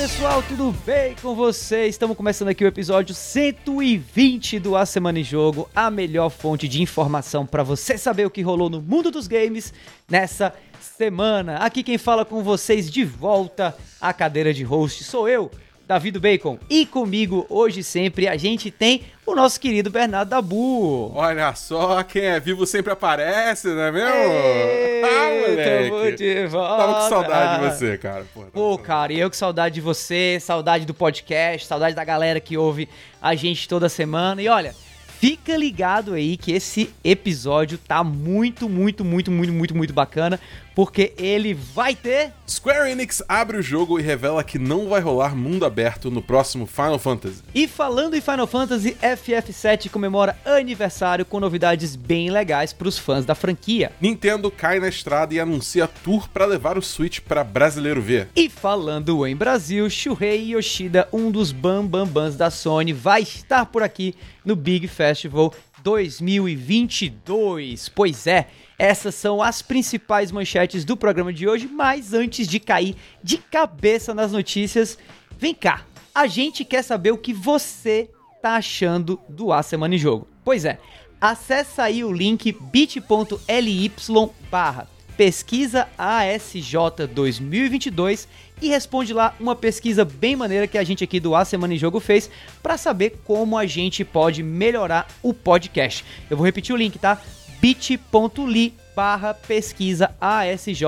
pessoal, tudo bem com vocês? Estamos começando aqui o episódio 120 do A Semana em Jogo, a melhor fonte de informação para você saber o que rolou no mundo dos games nessa semana. Aqui quem fala com vocês de volta à cadeira de host sou eu, Davi do Bacon. E comigo, hoje sempre, a gente tem o nosso querido Bernardo Dabu. Olha só, quem é vivo sempre aparece, não é mesmo? Ei, ah, moleque. de volta. Tava com saudade de você, cara. Pô, Pô, cara, e eu que saudade de você, saudade do podcast, saudade da galera que ouve a gente toda semana. E olha, fica ligado aí que esse episódio tá muito, muito, muito, muito, muito, muito bacana, porque ele vai ter Square Enix abre o jogo e revela que não vai rolar mundo aberto no próximo Final Fantasy. E falando em Final Fantasy, FF7 comemora aniversário com novidades bem legais para os fãs da franquia. Nintendo cai na estrada e anuncia tour pra levar o Switch pra brasileiro ver. E falando em Brasil, Shuhei Yoshida, um dos bambambans da Sony, vai estar por aqui no Big Festival 2022. Pois é, essas são as principais manchetes do programa de hoje, mas antes de cair de cabeça nas notícias, vem cá. A gente quer saber o que você tá achando do A Semana em Jogo. Pois é, acessa aí o link bit.ly barra pesquisa ASJ 2022 e responde lá uma pesquisa bem maneira que a gente aqui do A Semana em Jogo fez para saber como a gente pode melhorar o podcast. Eu vou repetir o link, tá? bit.ly barra pesquisa ASJ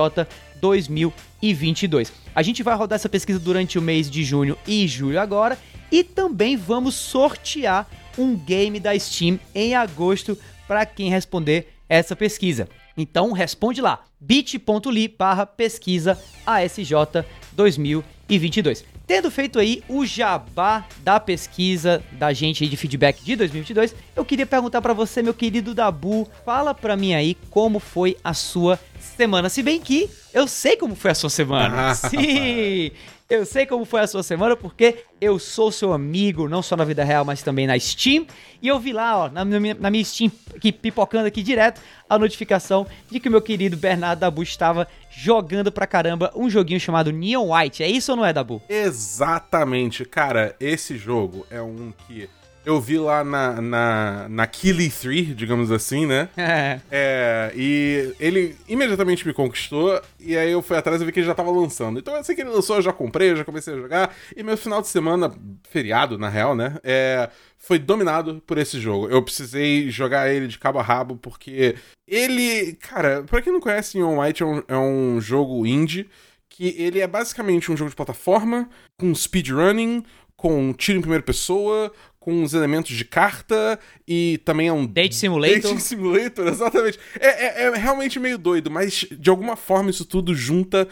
2022. A gente vai rodar essa pesquisa durante o mês de junho e julho agora e também vamos sortear um game da Steam em agosto para quem responder essa pesquisa. Então responde lá, bit.ly barra pesquisa ASJ 2022. Tendo feito aí o jabá da pesquisa da gente aí de feedback de 2022, eu queria perguntar pra você, meu querido Dabu, fala pra mim aí como foi a sua semana. Se bem que eu sei como foi a sua semana. Sim! Eu sei como foi a sua semana porque eu sou seu amigo, não só na vida real, mas também na Steam. E eu vi lá, ó, na minha, na minha Steam, aqui, pipocando aqui direto, a notificação de que o meu querido Bernardo Dabu estava jogando pra caramba um joguinho chamado Neon White. É isso ou não é, Dabu? Exatamente, cara, esse jogo é um que eu vi lá na, na, na Killy 3, digamos assim, né? É. É, e ele imediatamente me conquistou, e aí eu fui atrás e vi que ele já tava lançando. Então assim que ele lançou, eu já comprei, eu já comecei a jogar, e meu final de semana, feriado na real, né? É, foi dominado por esse jogo. Eu precisei jogar ele de cabo a rabo, porque ele, cara, pra quem não conhece, Neon White é um, é um jogo indie que ele é basicamente um jogo de plataforma, com speedrunning, com tiro em primeira pessoa, com uns elementos de carta e também é um. Date Simulator. Dating Simulator, exatamente. É, é- é realmente meio doido, mas de alguma forma isso tudo junta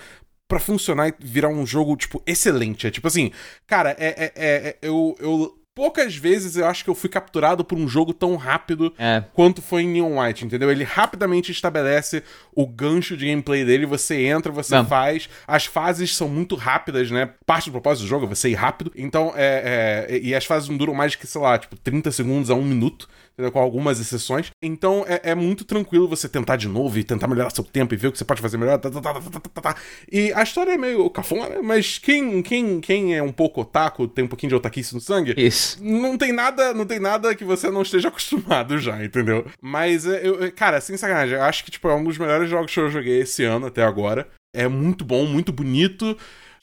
pra funcionar e virar um jogo, tipo, excelente. É tipo assim, cara, é, é- é- é- eu, eu. Poucas vezes eu acho que eu fui capturado por um jogo tão rápido É. quanto foi em Neon White, entendeu? Ele rapidamente estabelece o gancho de gameplay dele, você entra, você Não. faz, as fases são muito rápidas, né? Parte do propósito do jogo é você ir rápido, então é, é- E as fases não duram mais que, sei lá, tipo, 30 segundos a um minuto. entendeu? Com algumas exceções. Então é, é muito tranquilo você tentar de novo e tentar melhorar seu tempo e ver o que você pode fazer melhor. tá, tá, tá, tá, tá, tá, tá. E a história é meio cafona, mas quem, quem, quem é um pouco otaku, tem um pouquinho de otaquice no sangue, Isso. Não tem nada, não tem nada que você não esteja acostumado já, entendeu? Mas é, eu, cara, sem sacanagem, eu acho que tipo é um dos melhores jogos que eu joguei esse ano até agora. É muito bom, muito bonito.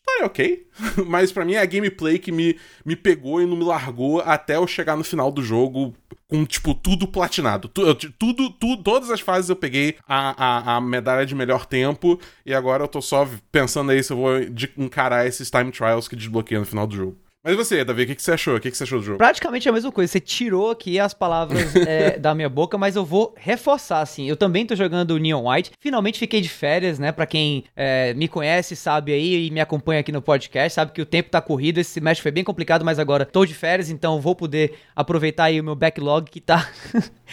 Tá, é ok. Mas pra mim é a gameplay que me, me pegou e não me largou até eu chegar no final do jogo com, tipo, tudo platinado. Tu- eu- Tudo, tudo, todas as fases eu peguei a, a, a medalha de melhor tempo e agora eu tô só pensando aí se eu vou encarar esses time trials que desbloqueia no final do jogo. Mas você, Davi, o que, que você achou? O que, que você achou do jogo? Praticamente a mesma coisa. Você tirou aqui as palavras é, da minha boca, mas eu vou reforçar, assim. Eu também tô jogando Neon White. Finalmente fiquei de férias, né? Pra quem é, me conhece, sabe aí e me acompanha aqui no podcast, sabe que o tempo tá corrido. Esse semestre foi bem complicado, mas agora tô de férias, então vou poder aproveitar aí o meu backlog que tá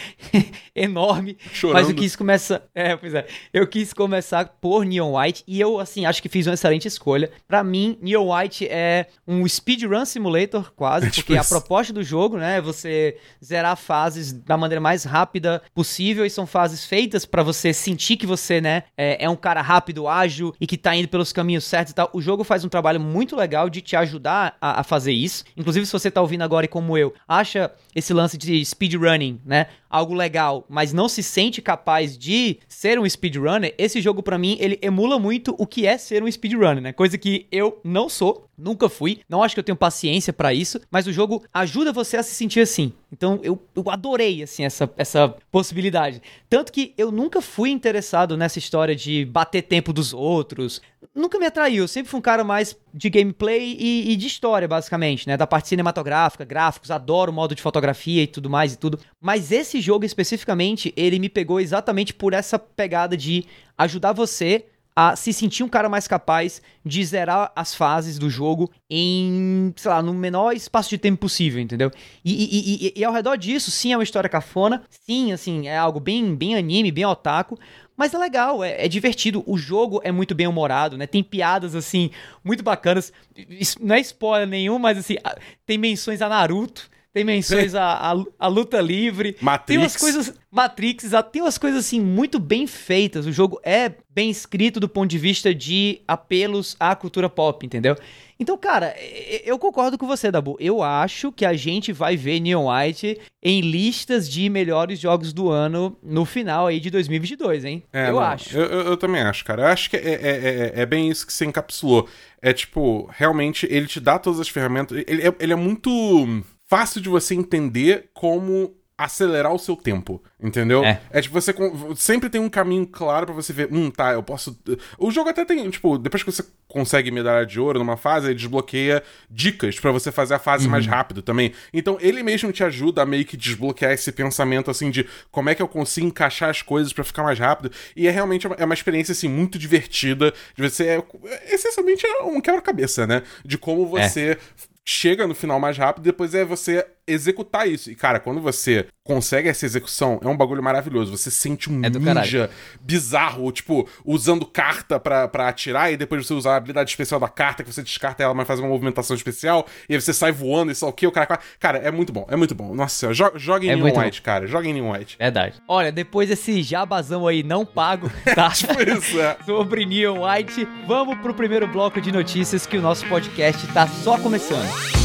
enorme. Chorando. Mas eu quis começar. É, pois é. Eu quis começar por Neon White e eu, assim, acho que fiz uma excelente escolha. Pra mim, Neon White é um speedrun speedrun simulator, quase, É tipo porque a proposta do jogo, né, é você zerar fases da maneira mais rápida possível e são fases feitas pra você sentir que você, né, é, é um cara rápido, ágil e que tá indo pelos caminhos certos e tal. O jogo faz um trabalho muito legal de te ajudar a, a fazer isso. Inclusive, se você tá ouvindo agora e como eu, acha esse lance de speedrunning, né, algo legal, mas não se sente capaz de ser um speedrunner, esse jogo pra mim, ele emula muito o que é ser um speedrunner, né? Coisa que eu não sou, nunca fui, não acho que eu tenho paciência pra isso, mas o jogo ajuda você a se sentir assim. Então eu, eu adorei, assim, essa, essa possibilidade. Tanto que eu nunca fui interessado nessa história de bater tempo dos outros. Nunca me atraiu, eu sempre fui um cara mais de gameplay e, e de história, basicamente, né? Da parte cinematográfica, gráficos, adoro o modo de fotografia e tudo mais e tudo. Mas esse jogo especificamente, ele me pegou exatamente por essa pegada de ajudar você a se sentir um cara mais capaz de zerar as fases do jogo em, sei lá, no menor espaço de tempo possível, entendeu? E, e- e- e ao redor disso, sim, é uma história cafona, sim, assim, é algo bem, bem anime, bem otaku, mas é legal, é, é divertido. O jogo é muito bem humorado, né? Tem piadas, assim, muito bacanas. Não é spoiler nenhum, mas, assim, tem menções a Naruto. Tem menções a, a, a luta livre. Matrix. Tem umas coisas. Matrix. Tem umas coisas assim muito bem feitas. O jogo é bem escrito do ponto de vista de apelos à cultura pop, entendeu? Então, cara, eu concordo com você, Dabu. Eu acho que a gente vai ver Neon White em listas de melhores jogos do ano no final aí de 2022, hein? É, eu não, acho. Eu, eu- também acho, cara. Eu acho que é, é, é- é bem isso que você encapsulou. É tipo, realmente, ele te dá todas as ferramentas. Ele é, ele é muito fácil de você entender como acelerar o seu tempo, entendeu? É. tipo, você sempre tem um caminho claro pra você ver, hum, tá, eu posso... O jogo até tem, tipo, depois que você consegue medalha de ouro numa fase, ele desbloqueia dicas pra você fazer a fase mais rápido também. Então, ele mesmo te ajuda a meio que desbloquear esse pensamento, assim, de como é que eu consigo encaixar as coisas pra ficar mais rápido. E é realmente uma, é uma experiência, assim, muito divertida, de você... É, essencialmente é um quebra-cabeça, né? De como É. chega no final mais rápido, depois é você executar isso. E, cara, quando você consegue essa execução, é um bagulho maravilhoso. Você sente um É ninja bizarro, tipo, usando carta pra, pra atirar, e depois você usa a habilidade especial da carta, que você descarta ela, mas faz uma movimentação especial, e aí você sai voando e só o que, o cara... Cara, é muito bom, é muito bom. Nossa senhora, jo joga em É Neon White, cara. Joga em Neon White. Verdade. Olha, depois desse jabazão aí não pago, tá? Isso, é. sobre Neon White, vamos pro primeiro bloco de notícias que o nosso podcast tá só começando.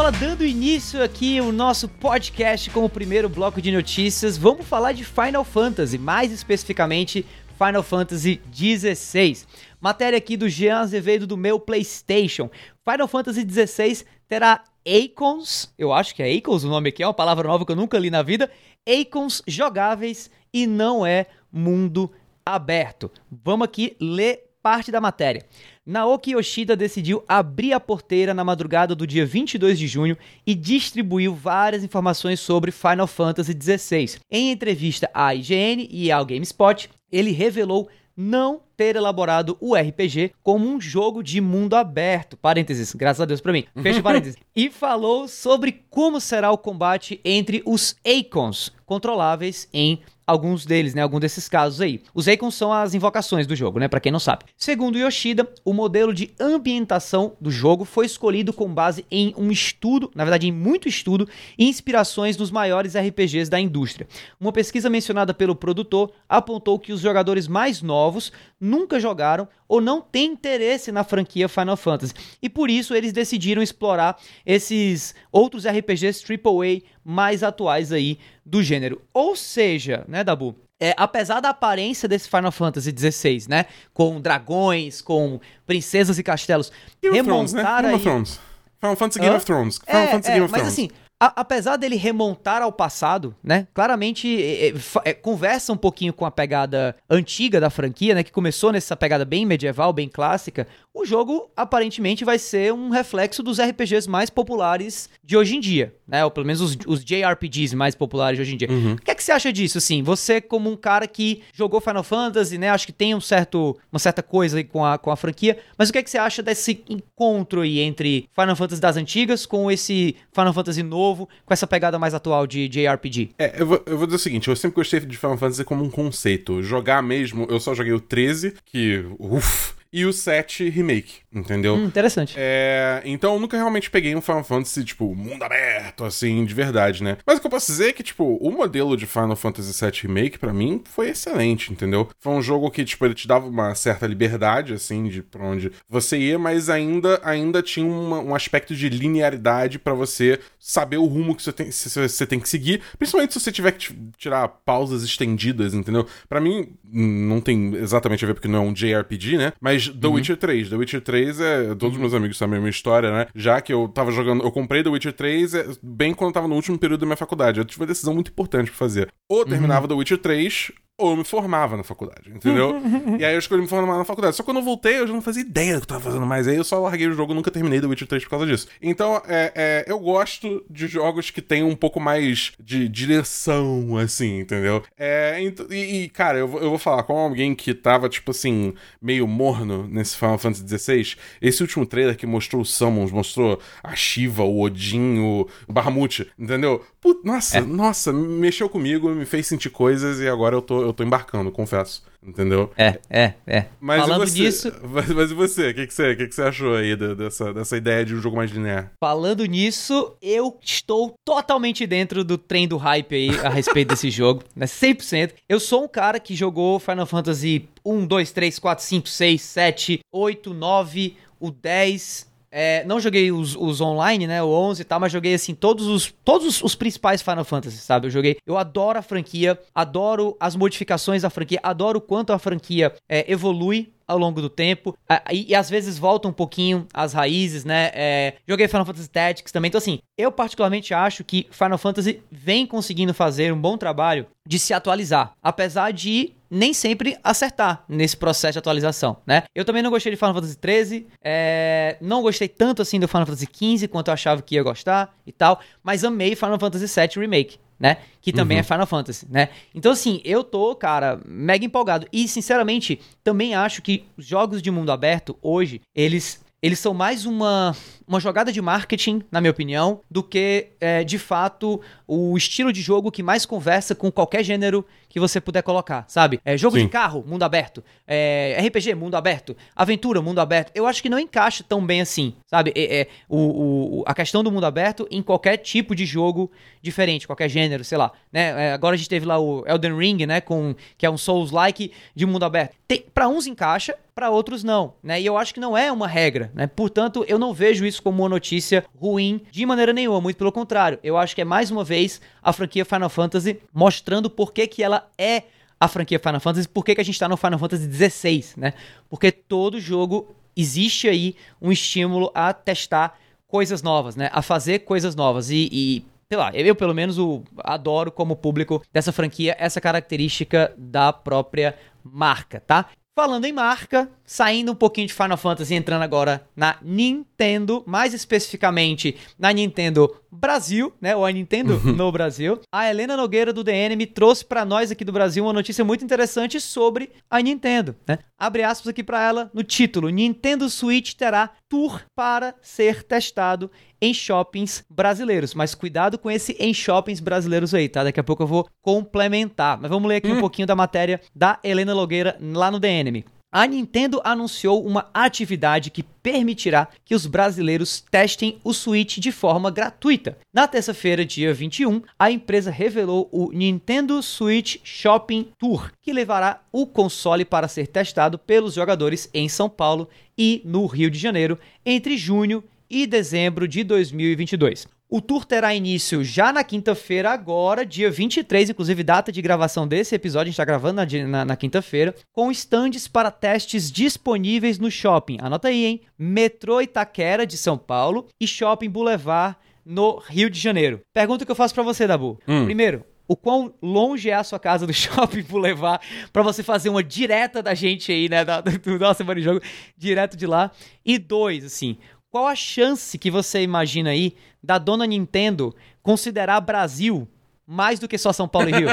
Bola, dando início aqui o nosso podcast com o primeiro bloco de notícias, vamos falar de Final Fantasy, mais especificamente Final Fantasy XVI. Matéria aqui do Jean Azevedo do meu PlayStation. Final Fantasy XVI terá Icons, eu acho que é Icons o nome aqui, é uma palavra nova que eu nunca li na vida, Icons jogáveis e não é mundo aberto. Vamos aqui ler parte da matéria. Naoki Yoshida decidiu abrir a porteira na madrugada do dia 22 de junho e distribuiu várias informações sobre Final Fantasy XVI. Em entrevista à IGN e ao GameSpot, ele revelou não ter elaborado o RPG como um jogo de mundo aberto, parênteses, graças a Deus pra mim, fecha parênteses, e falou sobre como será o combate entre os Icons, controláveis em alguns deles, né, algum desses casos aí. Os Icons são as invocações do jogo, né, para quem não sabe. Segundo Yoshida, o modelo de ambientação do jogo foi escolhido com base em um estudo, na verdade em muito estudo e inspirações dos maiores RPGs da indústria. Uma pesquisa mencionada pelo produtor apontou que os jogadores mais novos nunca jogaram ou não têm interesse na franquia Final Fantasy. E por isso eles decidiram explorar esses outros RPGs AAA mais atuais aí do gênero. Ou seja, né, Dabu? É, apesar da aparência desse Final Fantasy XVI, né? Com dragões, com princesas e castelos, Game of Thrones, né? remontar Game aí... of Thrones. Final Fantasy Game Hã? of Thrones. Final É, Fantasy é, Game of mas Thrones. assim, a- apesar dele remontar ao passado, né? Claramente é, é, é, conversa um pouquinho com a pegada antiga da franquia, né? Que começou nessa pegada bem medieval, bem clássica. O jogo aparentemente vai ser um reflexo dos RPGs mais populares de hoje em dia, né? Ou pelo menos os, os JRPGs mais populares de hoje em dia. Uhum. O que é que você acha disso, assim? Você como um cara que jogou Final Fantasy, né? Acho que tem um certo, uma certa coisa aí com a, com a franquia. Mas o que é que você acha desse encontro aí entre Final Fantasy das antigas com esse Final Fantasy novo com essa pegada mais atual de JRPG? É, eu vou, eu vou dizer o seguinte, eu sempre gostei de Final Fantasy como um conceito. Jogar mesmo, eu só joguei o 13, que, uff, e o 7 Remake, entendeu? Hum, interessante. É, então eu nunca realmente peguei um Final Fantasy, tipo, mundo aberto, assim, de verdade, né? Mas o que eu posso dizer é que, tipo, o modelo de Final Fantasy VII Remake, para mim, foi excelente, entendeu? Foi um jogo que, tipo, ele te dava uma certa liberdade, assim, de pra onde você ia, mas ainda, ainda tinha uma, um aspecto de linearidade para você saber o rumo que você tem, você tem que seguir, principalmente se você tiver que tirar pausas estendidas, entendeu? Para mim, não tem exatamente a ver porque não é um JRPG, né? Mas The uhum. Witcher 3. The Witcher 3 é. Todos os meus amigos sabem a minha história, né? Já que eu tava jogando. Eu comprei The Witcher 3 é, bem quando eu tava no último período da minha faculdade. Eu tive uma decisão muito importante pra fazer. Ou terminava uhum. The Witcher 3, ou eu me formava na faculdade, entendeu? e aí eu escolhi me formar na faculdade. Só que quando eu voltei, eu já não fazia ideia do que eu tava fazendo mais. Aí eu só larguei o jogo, nunca terminei The Witcher 3 por causa disso. Então, é, é, eu gosto de jogos que tem um pouco mais de direção, assim, entendeu? É, e, e, cara, eu, eu vou falar, como alguém que tava, tipo assim, meio morno nesse Final Fantasy XVI, esse último trailer que mostrou o Summons, mostrou a Shiva, o Odin, o Bahamut, entendeu? Put, nossa, é. nossa, mexeu comigo, me fez sentir coisas e agora eu tô, eu tô embarcando, confesso. Entendeu? É, é, é. Mas Falando e nisso. Mas, mas, e você? O que, que, você, que, que você achou aí dessa, dessa ideia de um jogo mais linear? Falando nisso, eu estou totalmente dentro do trem do hype aí a respeito desse jogo, né? 100%. Eu sou um cara que jogou Final Fantasy 1, 2, 3, 4, 5, 6, 7, 8, 9, o 10, é, não joguei os, os, online, né? O 11 e tal, mas joguei assim todos os todos os, os, principais Final Fantasy, sabe? Eu joguei. Eu adoro a franquia, adoro as modificações da franquia, adoro quanto a franquia é, evolui ao longo do tempo. E, e, às vezes volta um pouquinho às raízes, né? É, joguei Final Fantasy Tactics também. Então, assim, eu particularmente acho que Final Fantasy vem conseguindo fazer um bom trabalho de se atualizar. Apesar de nem sempre acertar nesse processo de atualização, né? Eu também não gostei de Final Fantasy XIII, é... não gostei tanto assim do Final Fantasy XV quanto eu achava que ia gostar e tal, mas amei Final Fantasy VII Remake né? Que também uhum. é Final Fantasy, né? Então, assim, eu tô, cara, mega empolgado. E, sinceramente, também acho que os jogos de mundo aberto, hoje, eles eles são mais uma, uma jogada de marketing, na minha opinião, do que, é, de fato, o estilo de jogo que mais conversa com qualquer gênero que você puder colocar, sabe? É, jogo Sim. de carro, mundo aberto. É, RPG, mundo aberto. Aventura, mundo aberto. Eu acho que não encaixa tão bem assim, sabe? É, é o, o, a questão do mundo aberto em qualquer tipo de jogo diferente, qualquer gênero, sei lá. Né? É, agora a gente teve lá o Elden Ring, né? Com, que é um Souls-like de mundo aberto. Pra uns encaixa, para outros não, né? E eu acho que não é uma regra, né? Portanto, eu não vejo isso como uma notícia ruim de maneira nenhuma, muito pelo contrário. Eu acho que é mais uma vez a franquia Final Fantasy mostrando por que, que ela é a franquia Final Fantasy, por que, que a gente tá no Final Fantasy XVI, né? Porque todo jogo existe aí um estímulo a testar coisas novas, né? A fazer coisas novas. E, e sei lá, eu pelo menos o, adoro como público dessa franquia essa característica da própria marca, tá? Falando em marca, saindo um pouquinho de Final Fantasy, entrando agora na Nintendo, mais especificamente na Nintendo Brasil, né? Ou a Nintendo uhum. no Brasil. A Helena Nogueira do DN me trouxe para nós aqui do Brasil uma notícia muito interessante sobre a Nintendo, né? Abre aspas aqui para ela no título: Nintendo Switch terá tour para ser testado em shoppings brasileiros. Mas cuidado com esse em shoppings brasileiros aí, tá? Daqui a pouco eu vou complementar. Mas vamos ler aqui hum. um pouquinho da matéria da Helena Nogueira lá no DN a Nintendo anunciou uma atividade que permitirá que os brasileiros testem o Switch de forma gratuita. Na terça-feira, dia 21, a empresa revelou o Nintendo Switch Shopping Tour, que levará o console para ser testado pelos jogadores em São Paulo e no Rio de Janeiro entre junho e dezembro de 2022. O tour terá início já na quinta-feira, agora, dia 23, inclusive data de gravação desse episódio, a gente está gravando na, na, na quinta-feira, com estandes para testes disponíveis no shopping. Anota aí, hein? Metrô Itaquera de São Paulo e Shopping Boulevard no Rio de Janeiro. Pergunta que eu faço para você, Dabu. Hum. Primeiro, o quão longe é a sua casa do shopping Boulevard para você fazer uma direta da gente aí, né, da, do nosso semana de jogo, direto de lá. E dois, assim, qual a chance que você imagina aí da dona Nintendo considerar Brasil mais do que só São Paulo e Rio?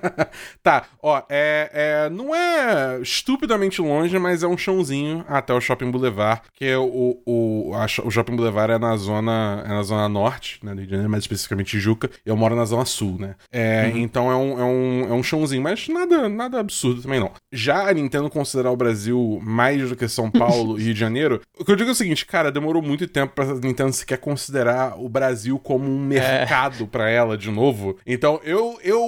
tá, ó, é, é, não é estupidamente longe, mas é um chãozinho até o Shopping Boulevard, que é o, o, a, o Shopping Boulevard é na zona, é na zona norte, né, do Rio de Janeiro, mais especificamente Juca, e eu moro na zona sul, né? É, uhum. Então é um, é, um, é um chãozinho, mas nada, nada absurdo também não. Já a Nintendo considerar o Brasil mais do que São Paulo e Rio de Janeiro, o que eu digo é o seguinte, cara, demorou muito tempo pra Nintendo sequer considerar o Brasil como um mercado é. para ela de novo. Então eu, eu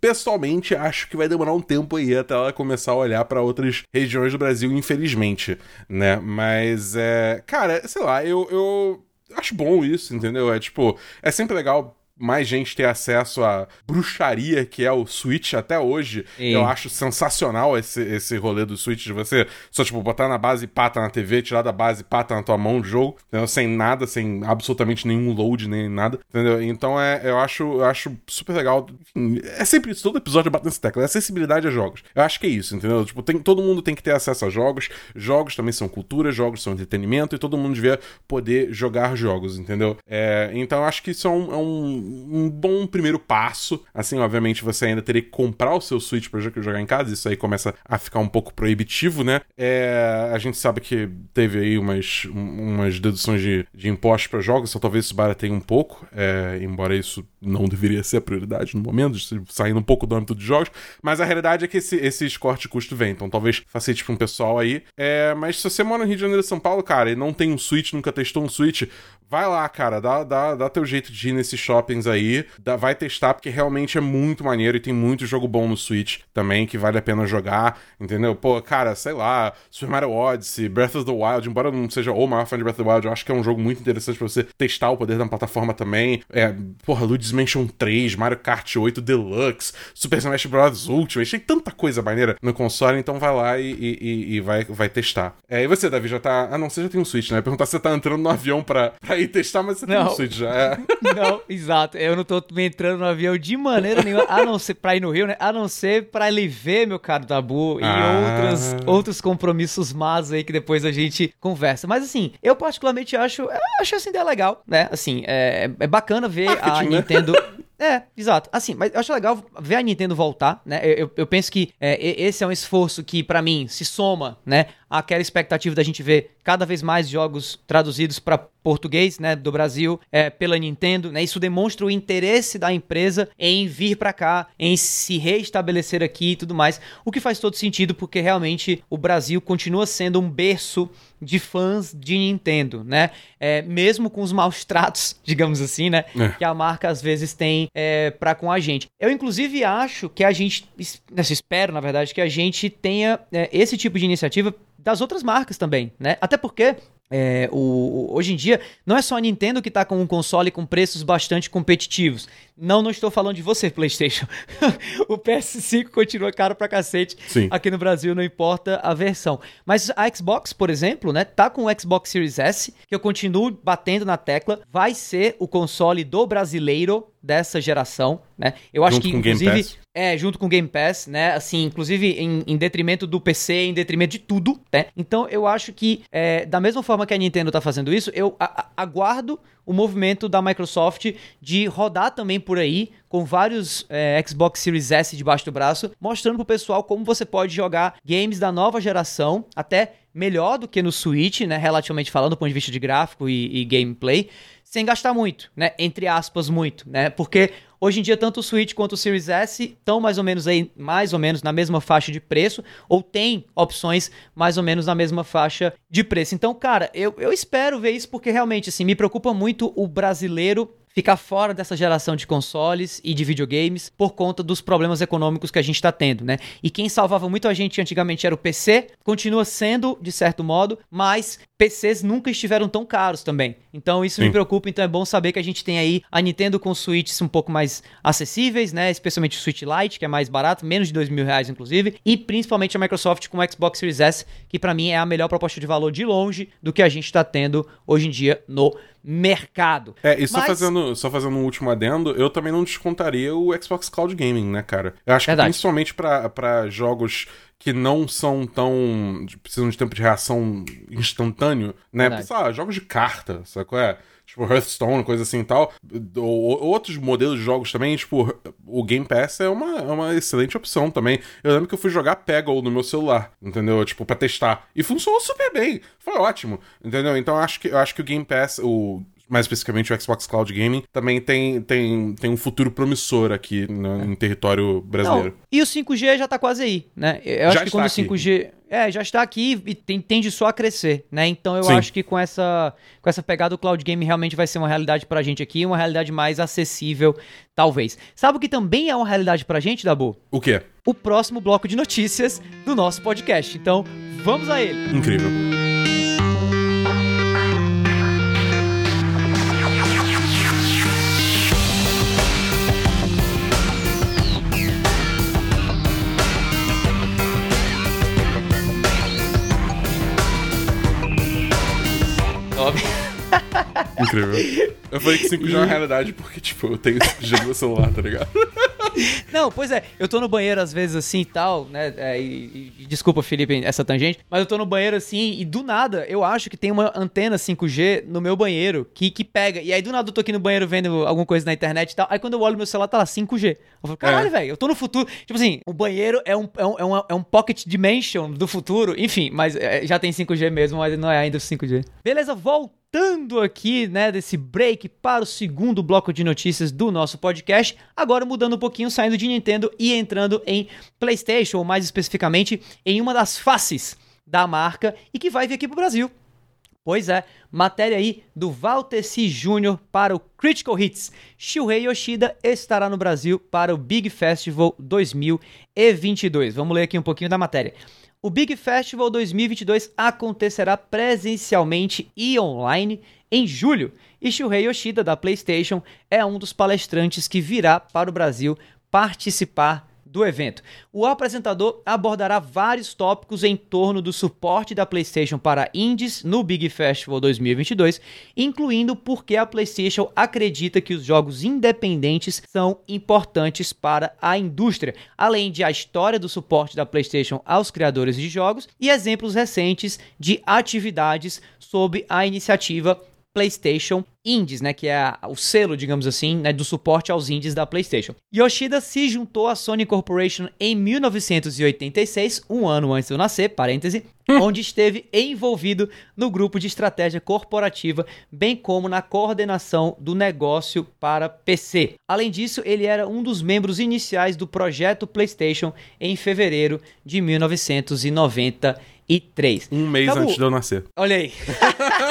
pessoalmente acho que vai demorar um tempo aí até ela começar a olhar para outras regiões do Brasil, infelizmente, né? Mas é, cara, sei lá, eu, eu acho bom isso, entendeu? É tipo, é sempre legal mais gente ter acesso à bruxaria que é o Switch até hoje. Eu acho sensacional esse, esse rolê do Switch de você só, tipo, botar na base e pata na TV, tirar da base e pata na tua mão o jogo, entendeu? Sem nada, sem absolutamente nenhum load, nem nada, entendeu? Então é, eu acho, eu acho super legal. Enfim, é sempre isso, todo episódio bate nessa tecla, é acessibilidade a jogos. Eu acho que é isso, entendeu? Tipo, tem, todo mundo tem que ter acesso a jogos, jogos também são cultura, jogos são entretenimento e todo mundo devia poder jogar jogos, entendeu? É, então eu acho que isso é um, é um um bom primeiro passo. Assim, obviamente, você ainda teria que comprar o seu Switch para jogar em casa, isso aí começa a ficar um pouco proibitivo, né? É, a gente sabe que teve aí umas, umas deduções de, de impostos para jogos, só talvez isso barateie um pouco, é, embora isso não deveria ser a prioridade no momento, saindo um pouco do âmbito de jogos, mas a realidade é que esse, esses cortes de custo vem, então talvez facilite para um pessoal aí. É, mas se você mora no Rio de Janeiro São Paulo, cara, e não tem um Switch, nunca testou um Switch, vai lá, cara, dá, dá, dá teu jeito de ir nesses shoppings aí, dá, vai testar, porque realmente é muito maneiro e tem muito jogo bom no Switch também, que vale a pena jogar, entendeu? Pô, cara, sei lá, Super Mario Odyssey, Breath of the Wild, embora eu não seja o maior fã de Breath of the Wild, eu acho que é um jogo muito interessante pra você testar o poder da plataforma também. É, porra, Luigi's Mansion 3, Mario Kart 8 Deluxe, Super Smash Bros. Ultimate, tem tanta coisa maneira no console, então vai lá e, e, e vai, vai testar. É, e você, Davi, já tá... Ah, não, você já tem um Switch, né? Perguntar se você tá entrando no avião pra, pra ir testar, mas você não. tem um Switch já. É. Não, exato. Eu não tô entrando no avião de maneira nenhuma, a não ser pra ir no Rio, né? A não ser pra ele ver, meu caro Tabu, e ah. outros, outros compromissos más aí que depois a gente conversa. Mas assim, eu particularmente acho, eu acho essa ideia legal, né? Assim, é, é bacana ver Marketing, a né? É, exato. Assim, mas eu acho legal ver a Nintendo voltar, né? Eu, eu penso que é, esse é um esforço que, para mim, se soma, né? Àquela expectativa da gente ver cada vez mais jogos traduzidos para português, né? Do Brasil, é, pela Nintendo, né? Isso demonstra o interesse da empresa em vir para cá, em se reestabelecer aqui e tudo mais. O que faz todo sentido, porque realmente o Brasil continua sendo um berço de fãs de Nintendo, né? É, mesmo com os maus tratos, digamos assim, né? É. Que a marca às vezes tem é, para com a gente. Eu, inclusive, acho que a gente, nessa espero, na verdade, que a gente tenha é, esse tipo de iniciativa das outras marcas também, né? Até porque é, o, hoje em dia, não é só a Nintendo que está com um console com preços bastante competitivos. Não, não estou falando de você, PlayStation. o PS5 continua caro pra cacete Sim. aqui no Brasil, não importa a versão. Mas a Xbox, por exemplo, né, tá com o Xbox Series S, que eu continuo batendo na tecla, vai ser o console do brasileiro dessa geração, né? Eu acho junto que, inclusive, é, junto com o Game Pass, né? Assim, inclusive em, em, detrimento do PC, em detrimento de tudo, né? Então eu acho que, é, da mesma forma que a Nintendo tá fazendo isso, eu a, a, aguardo o movimento da Microsoft de rodar também por aí com vários é, Xbox Series S debaixo do braço, mostrando pro pessoal como você pode jogar games da nova geração, até melhor do que no Switch, né? Relativamente falando, do ponto de vista de gráfico e, e gameplay sem gastar muito, né? Entre aspas, muito, né? Porque hoje em dia tanto o Switch quanto o Series S estão mais ou menos aí, mais ou menos na mesma faixa de preço, ou tem opções mais ou menos na mesma faixa de preço. Então, cara, eu, eu espero ver isso porque realmente, assim, me preocupa muito o brasileiro ficar fora dessa geração de consoles e de videogames por conta dos problemas econômicos que a gente está tendo, né? E quem salvava muito a gente antigamente era o PC, continua sendo de certo modo, mas PCs nunca estiveram tão caros também. Então isso Sim. me preocupa, então é bom saber que a gente tem aí a Nintendo com Switches um pouco mais acessíveis, né? Especialmente o Switch Lite, que é mais barato, menos de dois mil reais inclusive, e principalmente a Microsoft com o Xbox Series S, que para mim é a melhor proposta de valor de longe do que a gente está tendo hoje em dia no mercado. É, e só, Mas... fazendo, só fazendo um último adendo, eu também não descontaria o Xbox Cloud Gaming, né, cara? Eu acho Verdade. que principalmente para jogos que não são tão. precisam de tempo de reação instantâneo, né? Verdade. Sei lá, jogos de carta, sacou? É? Tipo, Hearthstone, coisa assim e tal. Ou, outros modelos de jogos também, tipo, o Game Pass é uma, é uma excelente opção também. Eu lembro que eu fui jogar Peggle no meu celular, entendeu? Tipo, pra testar. E funcionou super bem. Foi ótimo, entendeu? Então eu acho que, eu acho que o Game Pass, o mais especificamente o Xbox Cloud Gaming, também tem, tem, tem um futuro promissor aqui no, em território brasileiro. Não, e o 5G já tá quase aí, né? Eu Já acho que quando o está aqui. 5G. É, já está aqui e tende só a crescer, né? Então eu Sim. acho que com essa, com essa pegada o cloud game realmente vai ser uma realidade pra gente aqui, uma realidade mais acessível, talvez. Sabe o que também é uma realidade pra gente, Dabu? O quê? O próximo bloco de notícias do nosso podcast. Então, vamos a ele. Incrível. Incrível. Eu falei que 5G é uma realidade porque, tipo, eu tenho 5G no meu celular, tá ligado? Não, pois é, eu tô no banheiro às vezes assim e tal, né? é, e, e- desculpa, Felipe, essa tangente, mas eu tô no banheiro assim e do nada eu acho que tem uma antena 5G no meu banheiro que, que pega. E aí do nada eu tô aqui no banheiro vendo alguma coisa na internet e tal. Aí quando eu olho meu celular, tá lá 5G. Eu falo, caralho, É. velho, eu tô no futuro. Tipo assim, o banheiro é um, é um, é uma- é um pocket dimension do futuro. Enfim, mas é, já tem 5G mesmo, mas não é ainda 5G. Beleza, voltando aqui, né, desse break para o segundo bloco de notícias do nosso podcast. Agora mudando um pouquinho, saindo de Nintendo e entrando em PlayStation, ou mais especificamente em uma das faces da marca e que vai vir aqui pro Brasil. Pois é, matéria aí do C. Jr. para o Critical Hits. Shuhei Yoshida estará no Brasil para o Big Festival 2022. Vamos ler aqui um pouquinho da matéria. O Big Festival 2022 acontecerá presencialmente e online em julho. E Shuhei Yoshida, da PlayStation, é um dos palestrantes que virá para o Brasil participar do evento. O apresentador abordará vários tópicos em torno do suporte da PlayStation para indies no Big Festival 2022, incluindo por que a PlayStation acredita que os jogos independentes são importantes para a indústria, além de a história do suporte da PlayStation aos criadores de jogos e exemplos recentes de atividades sob a iniciativa PlayStation Indies, né, que é a- o selo, digamos assim, né, do suporte aos indies da PlayStation. Yoshida se juntou à Sony Corporation em 1986, um ano antes de eu nascer, parêntese, onde esteve envolvido no grupo de estratégia corporativa, bem como na coordenação do negócio para PC. Além disso, ele era um dos membros iniciais do projeto PlayStation em fevereiro de 1993. Um mês antes de eu nascer. Olha aí.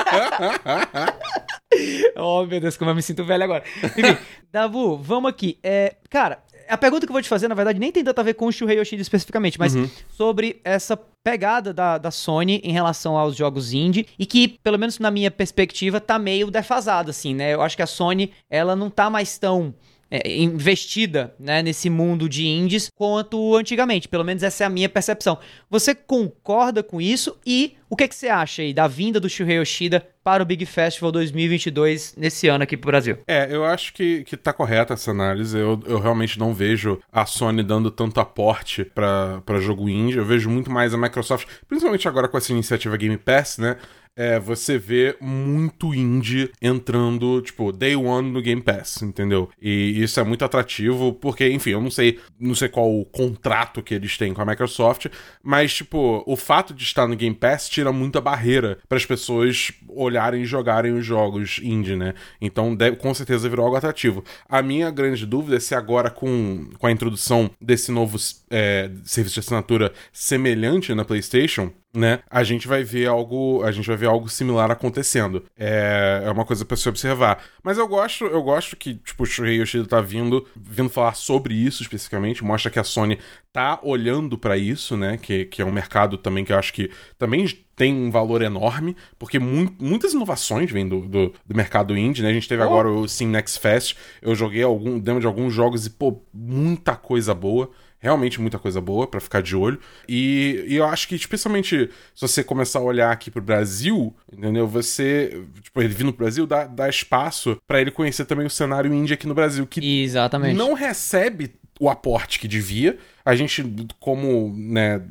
oh, meu Deus, como eu me sinto velho agora. Enfim, Davu, vamos aqui. É, cara, a pergunta que eu vou te fazer, na verdade, nem tem tanto a ver com o Shuhei Yoshida especificamente, mas sobre essa pegada da, da Sony em relação aos jogos indie e que, pelo menos na minha perspectiva, tá meio defasada, assim, né? Eu acho que a Sony, ela não tá mais tão é, investida né, nesse mundo de indies quanto antigamente. Pelo menos essa é a minha percepção. Você concorda com isso? E o que, que você acha aí da vinda do Shuhei Yoshida para o Big Festival 2022 nesse ano aqui pro Brasil? É, eu acho que, que tá correta essa análise. Eu, eu realmente não vejo a Sony dando tanto aporte pra jogo indie. Eu vejo muito mais a Microsoft, principalmente agora com essa iniciativa Game Pass, né? É, você vê muito indie entrando, tipo, day one no Game Pass, entendeu? E isso é muito atrativo, porque, enfim, eu não sei, não sei qual o contrato que eles têm com a Microsoft, mas, tipo, o fato de estar no Game Pass tira muita barreira para as pessoas olharem e jogarem os jogos indie, né? Então, deve, com certeza virou algo atrativo. A minha grande dúvida é se agora, com, com a introdução desse novo é, serviço de assinatura semelhante na PlayStation, né? A gente vai ver algo, a gente vai ver algo similar acontecendo. É, é uma coisa para se observar. Mas eu gosto, eu gosto que tipo o Shuhei Yoshida tá vindo, vindo falar sobre isso especificamente, mostra que a Sony tá olhando para isso, né? Que, que é um mercado também que eu acho que também tem um valor enorme, porque mu muitas inovações vêm do, do, do, mercado indie, né? A gente teve Oh. agora o Sim Next Fest, eu joguei algum, demo de alguns jogos e, pô, muita coisa boa realmente muita coisa boa pra ficar de olho. E, e eu acho que, especialmente, se você começar a olhar aqui pro Brasil, entendeu? Você, tipo, ele vindo pro Brasil, dá, dá espaço pra ele conhecer também o cenário indie aqui no Brasil, que Exatamente. não recebe o aporte que devia. A gente, como, né,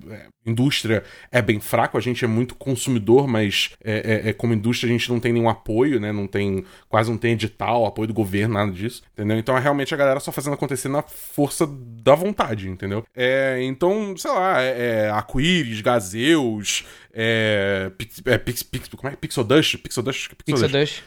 indústria é bem fraco, a gente é muito consumidor, mas é, é, é, como indústria a gente não tem nenhum apoio, né? Não tem, quase não tem edital, apoio do governo, nada disso, entendeu? Então é realmente a galera só fazendo acontecer na força da vontade, entendeu? É, então, sei lá, é, é Aquiris, Gazeus, é, pix, é, pix, pix, como é?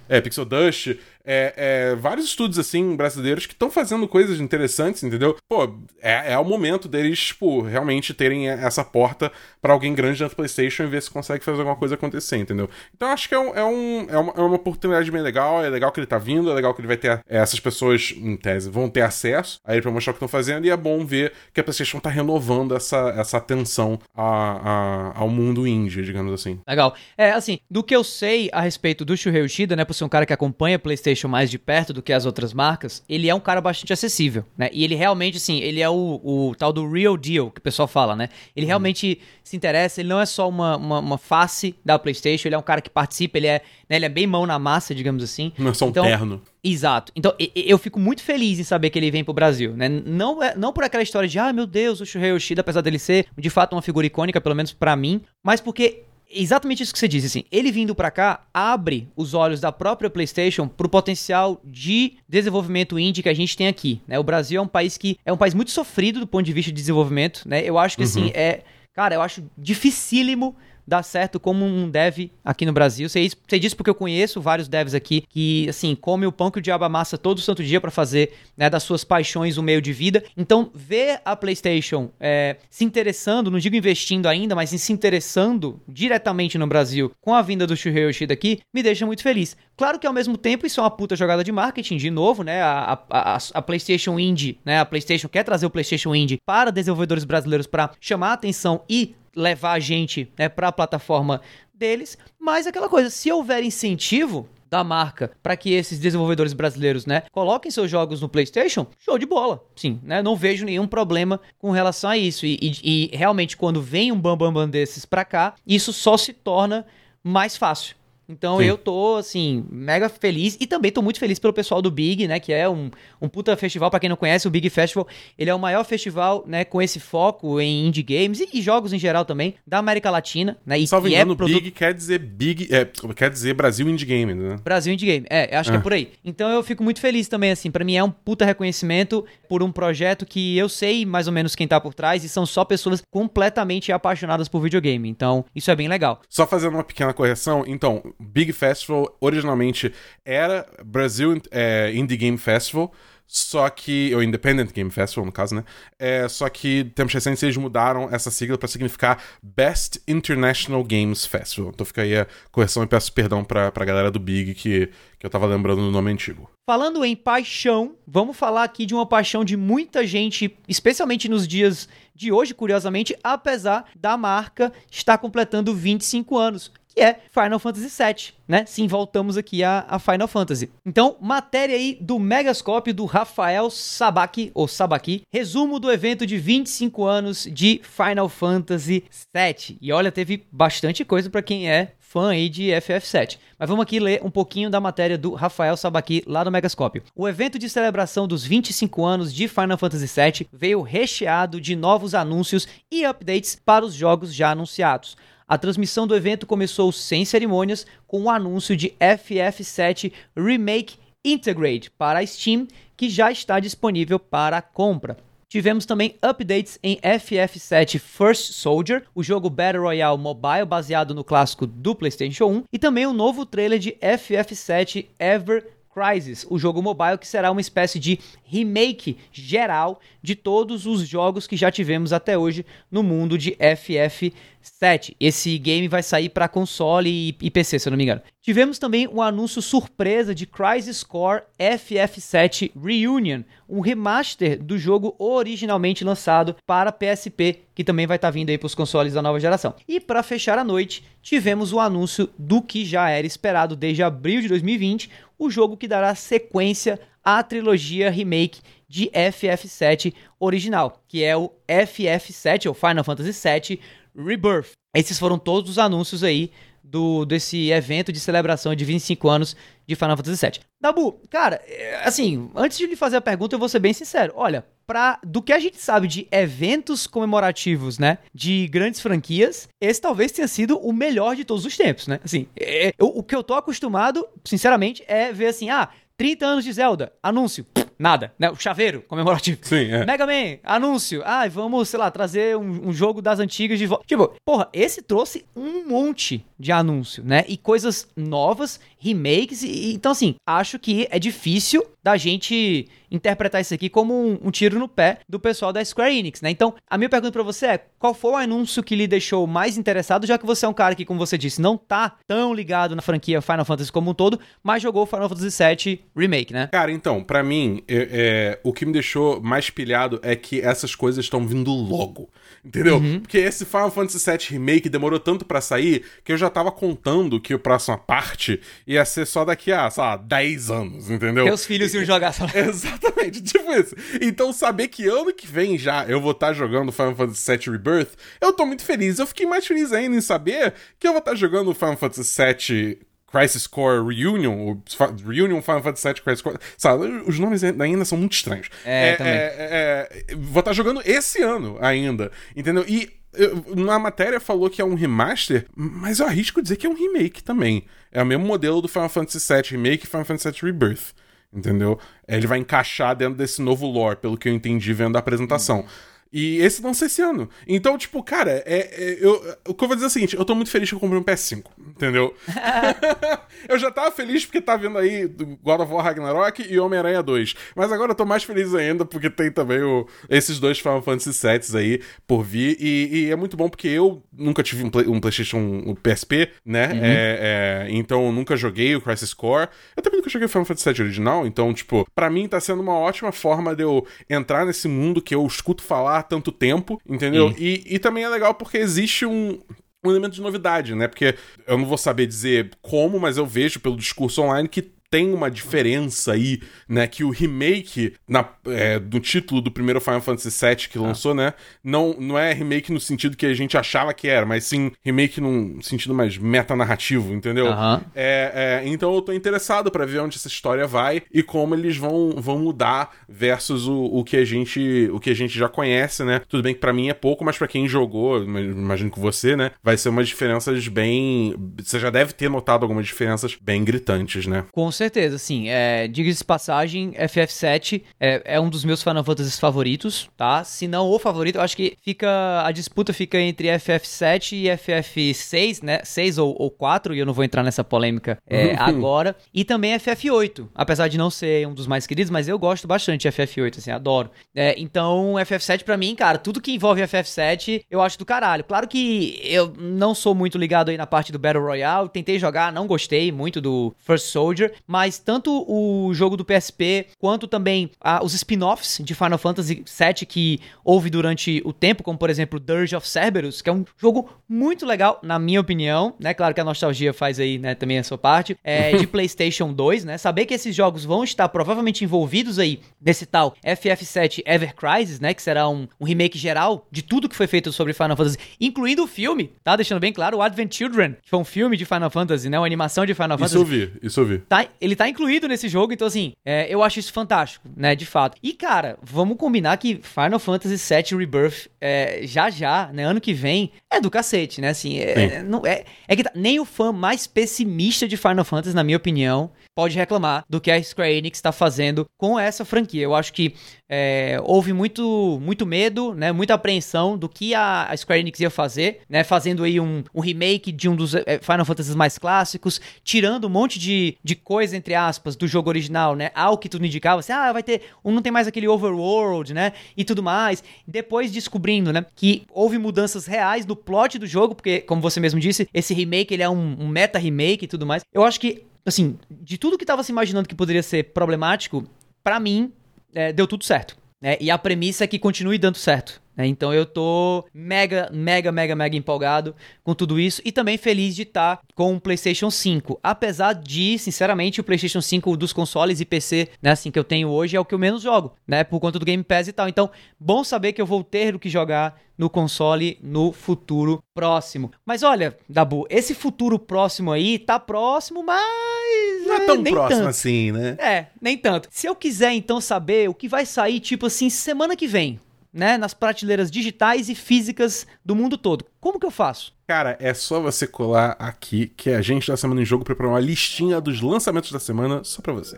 É, Pixel Dust. É, é, vários estúdios, assim, brasileiros que estão fazendo coisas interessantes, entendeu? Pô, é, é o momento deles, tipo, realmente terem essa porta para alguém grande dentro do PlayStation e ver se consegue fazer alguma coisa acontecer, entendeu? Então acho que é, um, é, um, é, uma, é uma oportunidade bem legal, é legal que ele tá vindo, é legal que ele vai ter. É, essas pessoas, em tese, vão ter acesso a ele pra mostrar o que estão fazendo, e é bom ver que a PlayStation tá renovando essa, essa atenção a, a, ao mundo indie, digamos assim. Legal. É, assim, do que eu sei a respeito do Shuhei Yoshida, né, por ser um cara que acompanha a PlayStation mais de perto do que as outras marcas, ele é um cara bastante acessível, né? E ele realmente, assim, ele é o, o tal do real deal que o pessoal fala, né? Ele uhum. realmente se interessa, ele não é só uma, uma, uma, face da PlayStation, ele é um cara que participa, ele é, né, ele é bem mão na massa, digamos assim. Não é só um então, terno. Exato. Então, eu fico muito feliz em saber que ele vem pro Brasil, né? Não, é, não por aquela história de, ah, meu Deus, o Shuhei Yoshida, apesar dele ser, de fato, uma figura icônica, pelo menos para mim, mas porque exatamente isso que você disse, assim, ele vindo para cá abre os olhos da própria PlayStation pro potencial de desenvolvimento indie que a gente tem aqui, né? O Brasil é um país que é um país muito sofrido do ponto de vista de desenvolvimento, né? Eu acho que assim, uhum. é, cara, eu acho dificílimo dar certo como um dev aqui no Brasil. Sei disso porque eu conheço vários devs aqui que, assim, comem o pão que o diabo amassa todo santo dia para fazer né, das suas paixões um meio de vida. Então, ver a PlayStation é, se interessando, não digo investindo ainda, mas se interessando diretamente no Brasil com a vinda do Shuhei Yoshida aqui, me deixa muito feliz. Claro que ao mesmo tempo isso é uma puta jogada de marketing, de novo, né? A, a, a PlayStation Indie, né? A PlayStation quer trazer o PlayStation Indie para desenvolvedores brasileiros para chamar a atenção e levar a gente né, para a plataforma deles. Mas aquela coisa, se houver incentivo da marca para que esses desenvolvedores brasileiros, né, coloquem seus jogos no PlayStation, show de bola. Sim, né? Não vejo nenhum problema com relação a isso. E, e, e realmente, quando vem um bambambam bam, bam desses para cá, isso só se torna mais fácil. Então Sim. eu tô, assim, mega feliz e também tô muito feliz pelo pessoal do Big, né? Que é um, um puta festival, para quem não conhece, o Big Festival, ele é o maior festival, né, com esse foco em indie games e, e jogos em geral também, da América Latina, né? E, Salvo e engano, é produto... Big quer dizer Big, é, quer dizer Brasil Indie Game, né? Brasil Indie Game, é, acho que é ah. por aí. Então eu fico muito feliz também, assim, para mim é um puta reconhecimento por um projeto que eu sei mais ou menos quem tá por trás e são só pessoas completamente apaixonadas por videogame. Então, isso é bem legal. Só fazendo uma pequena correção, então, Big Festival originalmente era Brasil é, Indie Game Festival, só que. Ou Independent Game Festival, no caso, né? É, só que tempos recentes eles mudaram essa sigla para significar Best International Games Festival. Então fica aí a correção e peço perdão pra, pra galera do Big que, que eu tava lembrando do nome antigo. Falando em paixão, vamos falar aqui de uma paixão de muita gente, especialmente nos dias de hoje, curiosamente, apesar da marca estar completando 25 anos que é Final Fantasy VII, né? Sim, voltamos aqui a, a Final Fantasy. Então, matéria aí do Megascope do Rafael Sabaki, ou Sabaki, resumo do evento de 25 anos de Final Fantasy VII. E olha, teve bastante coisa para quem é fã aí de FF7. Mas vamos aqui ler um pouquinho da matéria do Rafael Sabaki lá do Megascope. O evento de celebração dos 25 anos de Final Fantasy VII veio recheado de novos anúncios e updates para os jogos já anunciados. A transmissão do evento começou sem cerimônias com o anúncio de FF7 Remake Integrate para Steam, que já está disponível para compra. Tivemos também updates em FF7 First Soldier, o jogo Battle Royale mobile baseado no clássico do PlayStation 1, e também um novo trailer de FF7 Ever Crisis, o jogo mobile que será uma espécie de remake geral de todos os jogos que já tivemos até hoje no mundo de FF7. Esse game vai sair para console e, e, PC, se eu não me engano. Tivemos também um anúncio surpresa de Crisis Core FF7 Reunion, um remaster do jogo originalmente lançado para PSP, que também vai estar tá vindo aí para os consoles da nova geração. E para fechar a noite, tivemos o anúncio do que já era esperado desde abril de 2020, o jogo que dará sequência à trilogia remake de FF7 original, que é o FF7 ou Final Fantasy VII Rebirth. Esses foram todos os anúncios aí do desse evento de celebração de 25 anos de Final Fantasy VII. Dabu, cara, é, assim, antes de lhe fazer a pergunta, eu vou ser bem sincero. Olha, pra, do que a gente sabe de eventos comemorativos, né, de grandes franquias, esse talvez tenha sido o melhor de todos os tempos, né? Assim, é, eu, o que eu tô acostumado, sinceramente, é ver assim, ah, 30 anos de Zelda, anúncio. Nada, né? O chaveiro comemorativo. Sim, é. Mega Man, anúncio. Ah, vamos, sei lá, trazer um, um jogo das antigas de volta. Tipo, porra, esse trouxe um monte de anúncio, né? E coisas novas, remakes. E, então, assim, acho que é difícil da gente interpretar isso aqui como um, um, tiro no pé do pessoal da Square Enix, né? Então, a minha pergunta para você é: qual foi o anúncio que lhe deixou mais interessado, já que você é um cara que, como você disse, não tá tão ligado na franquia Final Fantasy como um todo, mas jogou Final Fantasy VII Remake, né? Cara, então, para mim, é, é, o que me deixou mais pilhado é que essas coisas estão vindo logo, entendeu? Uhum. Porque esse Final Fantasy VII Remake demorou tanto para sair que eu já tava contando que a próxima parte ia ser só daqui a, sei lá, 10 anos, entendeu? Meus filhos jogar só. Exatamente, tipo isso. Então, saber que ano que vem já eu vou estar tá jogando Final Fantasy VII Rebirth, eu tô muito feliz. Eu fiquei mais feliz ainda em saber que eu vou estar tá jogando Final Fantasy VII Crisis Core Reunion, Reunion Final Fantasy VII Crisis Core. Sabe, os nomes ainda são muito estranhos. É, é, também. É, é, vou estar tá jogando esse ano ainda, entendeu? E eu, na matéria falou que é um remaster, mas eu arrisco dizer que é um remake também. É o mesmo modelo do Final Fantasy VII Remake e Final Fantasy VII Rebirth. Entendeu? Ele vai encaixar dentro desse novo lore, pelo que eu entendi vendo a apresentação. Uhum. E esse lança esse ano. Então, tipo, cara, é, é, eu, o que eu vou dizer é o seguinte: eu tô muito feliz que eu comprei um PS5, entendeu? eu já tava feliz porque tá vindo aí God of War Ragnarok e Homem-Aranha 2. Mas agora eu tô mais feliz ainda porque tem também o, esses dois Final Fantasy VII aí por vir. E, e, é muito bom porque eu nunca tive um, play, um PlayStation um PSP, né? Uhum. É, é, então eu nunca joguei o Crisis Core. Eu também nunca joguei o Final Fantasy VII original. Então, tipo, pra mim tá sendo uma ótima forma de eu entrar nesse mundo que eu escuto falar há tanto tempo, entendeu? E, e também é legal porque existe um um elemento de novidade, né? Porque eu não vou saber dizer como, mas eu vejo pelo discurso online que tem uma diferença aí, né? Que o remake na, é, do título do primeiro Final Fantasy VII que ah. lançou, né? Não, não é remake no sentido que a gente achava que era, mas sim remake num sentido mais metanarrativo, entendeu? É, é, então eu tô interessado para ver onde essa história vai e como eles vão, vão mudar versus o, o, que a gente, o que a gente já conhece, né? Tudo bem que para mim é pouco, mas para quem jogou, imagino que você, né? Vai ser umas diferenças bem. Você já deve ter notado algumas diferenças bem gritantes, né? Com certeza, sim. É, Diga-se passagem, FF7 é, é, um dos meus Final Fantasy favoritos, tá? Se não o favorito, eu acho que fica a disputa fica entre FF7 e FF6, né? 6 ou, ou 4, e eu não vou entrar nessa polêmica é, agora. E também FF8, apesar de não ser um dos mais queridos, mas eu gosto bastante de FF8, assim, adoro. É, então, FF7 para mim, cara, tudo que envolve FF7 eu acho do caralho. Claro que eu não sou muito ligado aí na parte do Battle Royale, tentei jogar, não gostei muito do First Soldier, mas tanto o jogo do PSP quanto também ah, os spin-offs de Final Fantasy VII que houve durante o tempo, como por exemplo Dirge of Cerberus, que é um jogo muito legal, na minha opinião, né? Claro que a nostalgia faz aí, né, também a sua parte, é, de PlayStation 2, né? Saber que esses jogos vão estar provavelmente envolvidos aí nesse tal FF7 Ever Crisis, né? Que será um, um remake geral de tudo que foi feito sobre Final Fantasy, incluindo o filme, tá? Deixando bem claro, o Advent Children, que foi um filme de Final Fantasy, né? Uma animação de Final Fantasy. Isso eu vi, isso eu vi. Tá ele tá incluído nesse jogo, então assim, é, eu acho isso fantástico, né, de fato. E cara, vamos combinar que Final Fantasy VII Rebirth, é, já já, né, ano que vem, é do cacete, né, assim, é, não, é, é que tá, nem o fã mais pessimista de Final Fantasy, na minha opinião, pode reclamar do que a Square Enix está fazendo com essa franquia. Eu acho que é, houve muito, muito medo, né, muita apreensão do que a, a Square Enix ia fazer, né, fazendo aí um, um remake de um dos é, Final Fantasy mais clássicos, tirando um monte de, de coisa, entre aspas, do jogo original, né, ao que tudo indicava, assim, ah, vai ter, um, não tem mais aquele overworld, né, e tudo mais. Depois descobrindo, né, que houve mudanças reais no plot do jogo, porque, como você mesmo disse, esse remake, ele é um, um meta remake e tudo mais. Eu acho que assim, de tudo que tava se imaginando que poderia ser problemático, para mim, é, deu tudo certo. Né? E a premissa é que continue dando certo. Né? Então eu tô mega, mega, mega, mega empolgado com tudo isso e também feliz de estar tá com o PlayStation 5. Apesar de, sinceramente, o PlayStation 5 dos consoles e PC, né, assim que eu tenho hoje é o que eu menos jogo, né, por conta do Game Pass e tal. Então, bom saber que eu vou ter o que jogar no console no futuro próximo. Mas olha, Dabu, esse futuro próximo aí tá próximo, mas não é tão próximo tanto. assim, né? É, nem tanto. Se eu quiser então saber o que vai sair tipo assim semana que vem, né, nas prateleiras digitais e físicas do mundo todo. Como que eu faço? Cara, é só você colar aqui que a gente da Semana em Jogo preparou uma listinha dos lançamentos da semana só pra você.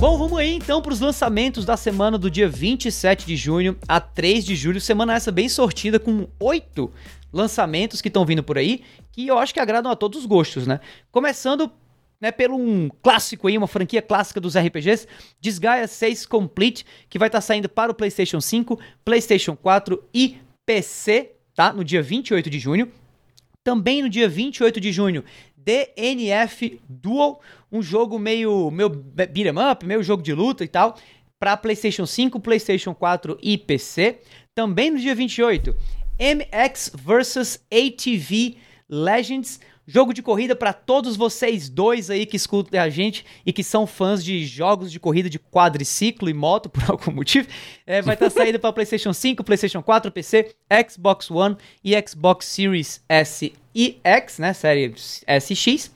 Bom, vamos aí então para os lançamentos da semana do dia 27 de junho a 3 de julho. Semana essa bem sortida com oito lançamentos que estão vindo por aí, que eu acho que agradam a todos os gostos, né? Começando né, pelo um clássico aí, uma franquia clássica dos RPGs, Disgaea 6 Complete, que vai estar tá saindo para o PlayStation 5, PlayStation 4 e PC, tá? No dia 28 de junho. Também no dia 28 de junho, DNF Duel, um jogo meio, meio beat'em up, meio jogo de luta e tal, para PlayStation 5, PlayStation 4 e PC. Também no dia 28, MX vs ATV Legends, jogo de corrida para todos vocês dois aí que escutam a gente e que são fãs de jogos de corrida de quadriciclo e moto por algum motivo. É, vai estar tá saindo para PlayStation 5, PlayStation 4, PC, Xbox One e Xbox Series S e X, né, série SX.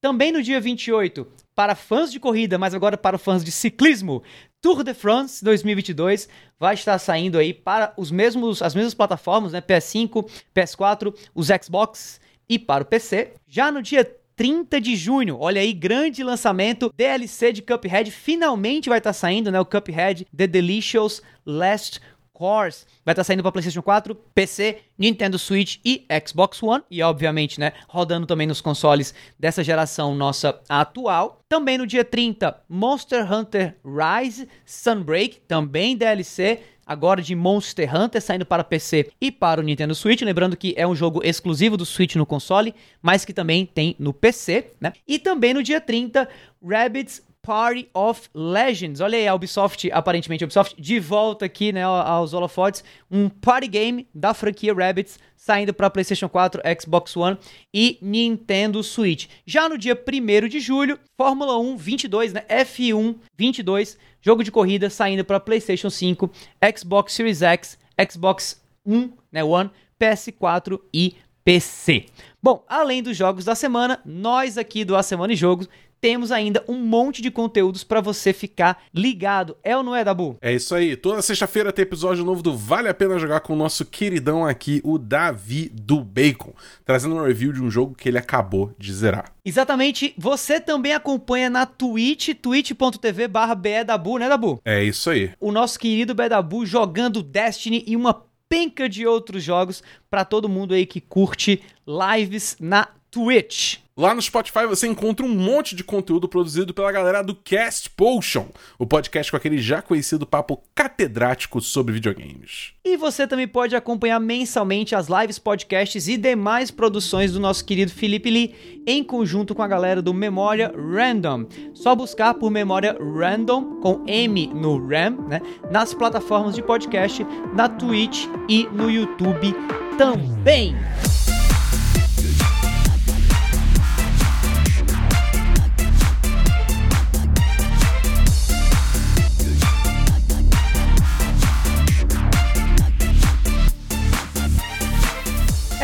Também no dia 28, para fãs de corrida, mas agora para fãs de ciclismo, Tour de France 2022 vai estar saindo aí para os mesmos, as mesmas plataformas, né? PS5, PS4, os Xbox e para o PC. Já no dia 30 de junho. Olha aí, grande lançamento. DLC de Cuphead finalmente vai estar saindo, né? O Cuphead The Delicious Last Course. Vai estar tá saindo para PlayStation 4, PC, Nintendo Switch e Xbox One. E, obviamente, né, rodando também nos consoles dessa geração nossa atual. Também no dia 30, Monster Hunter Rise Sunbreak, também DLC agora de Monster Hunter saindo para PC e para o Nintendo Switch, lembrando que é um jogo exclusivo do Switch no console, mas que também tem no PC, né? E também no dia 30, Rabbids Party of Legends. Olha aí, a Ubisoft, aparentemente a Ubisoft, de volta aqui né, aos holofotes. Um party game da franquia Rabbits, saindo para PlayStation 4, Xbox One e Nintendo Switch. Já no dia 1 de julho, Fórmula 1 22, né? F1 22, jogo de corrida saindo para PlayStation 5, Xbox Series X, Xbox One, né, One, PS4 e PC. Bom, além dos jogos da semana, nós aqui do A Semana e Jogos temos ainda um monte de conteúdos para você ficar ligado. É ou não é, Dabu? É isso aí. Toda sexta-feira tem episódio novo do Vale a Pena Jogar com o nosso queridão aqui, o Davi do Bacon, trazendo um review de um jogo que ele acabou de zerar. Exatamente. Você também acompanha na Twitch, twitch.tv barra Dabu, né, Dabu? É isso aí. O nosso querido Dabu jogando Destiny e uma penca de outros jogos para todo mundo aí que curte lives na Twitch. Lá no Spotify você encontra um monte de conteúdo produzido pela galera do Cast Potion, o podcast com aquele já conhecido papo catedrático sobre videogames. E você também pode acompanhar mensalmente as lives, podcasts e demais produções do nosso querido Felipe Lee, em conjunto com a galera do Memória Random. Só buscar por Memória Random, com M no RAM, né, nas plataformas de podcast, na Twitch e no YouTube também.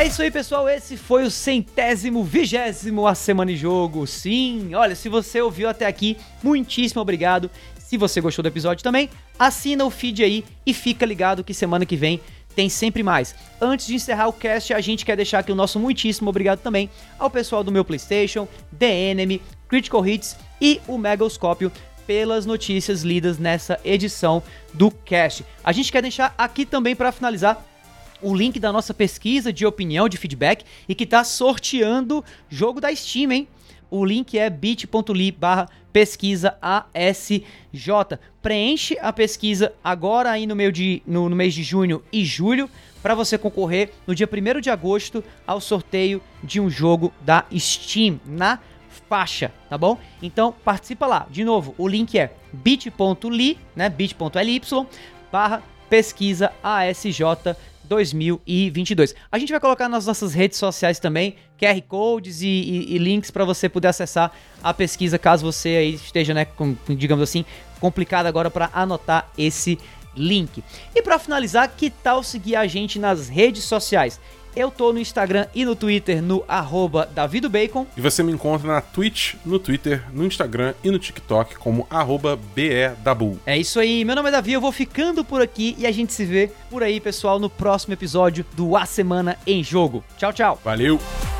É isso aí, pessoal. Esse foi o centésimo, vigésimo A Semana em Jogo. Sim, olha, se você ouviu até aqui, muitíssimo obrigado. Se você gostou do episódio também, assina o feed aí e fica ligado que semana que vem tem sempre mais. Antes de encerrar o cast, a gente quer deixar aqui o nosso muitíssimo obrigado também ao pessoal do meu PlayStation, The Enemy, Critical Hits e o Megoscópio pelas notícias lidas nessa edição do cast. A gente quer deixar aqui também para finalizar o link da nossa pesquisa de opinião, de feedback, e que está sorteando jogo da Steam, hein? O link é bit.ly barra pesquisa ASJ. Preenche a pesquisa agora aí no, meio de, no, no mês de junho e julho para você concorrer no dia 1 de agosto ao sorteio de um jogo da Steam na faixa, tá bom? Então participa lá. De novo, o link é bit.ly, né, bit.ly barra pesquisa ASJ 2022. A gente vai colocar nas nossas redes sociais também QR codes e, e, e links para você poder acessar a pesquisa caso você aí esteja, né, com, digamos assim, complicado agora para anotar esse link. E para finalizar, que tal seguir a gente nas redes sociais? Eu tô no Instagram e no Twitter no arroba davidobacon. E você me encontra na Twitch, no Twitter, no Instagram e no TikTok como arroba BEDabu. É isso aí, meu nome é Davi, eu vou ficando por aqui e a gente se vê por aí, pessoal, no próximo episódio do A Semana em Jogo. Tchau, tchau. Valeu!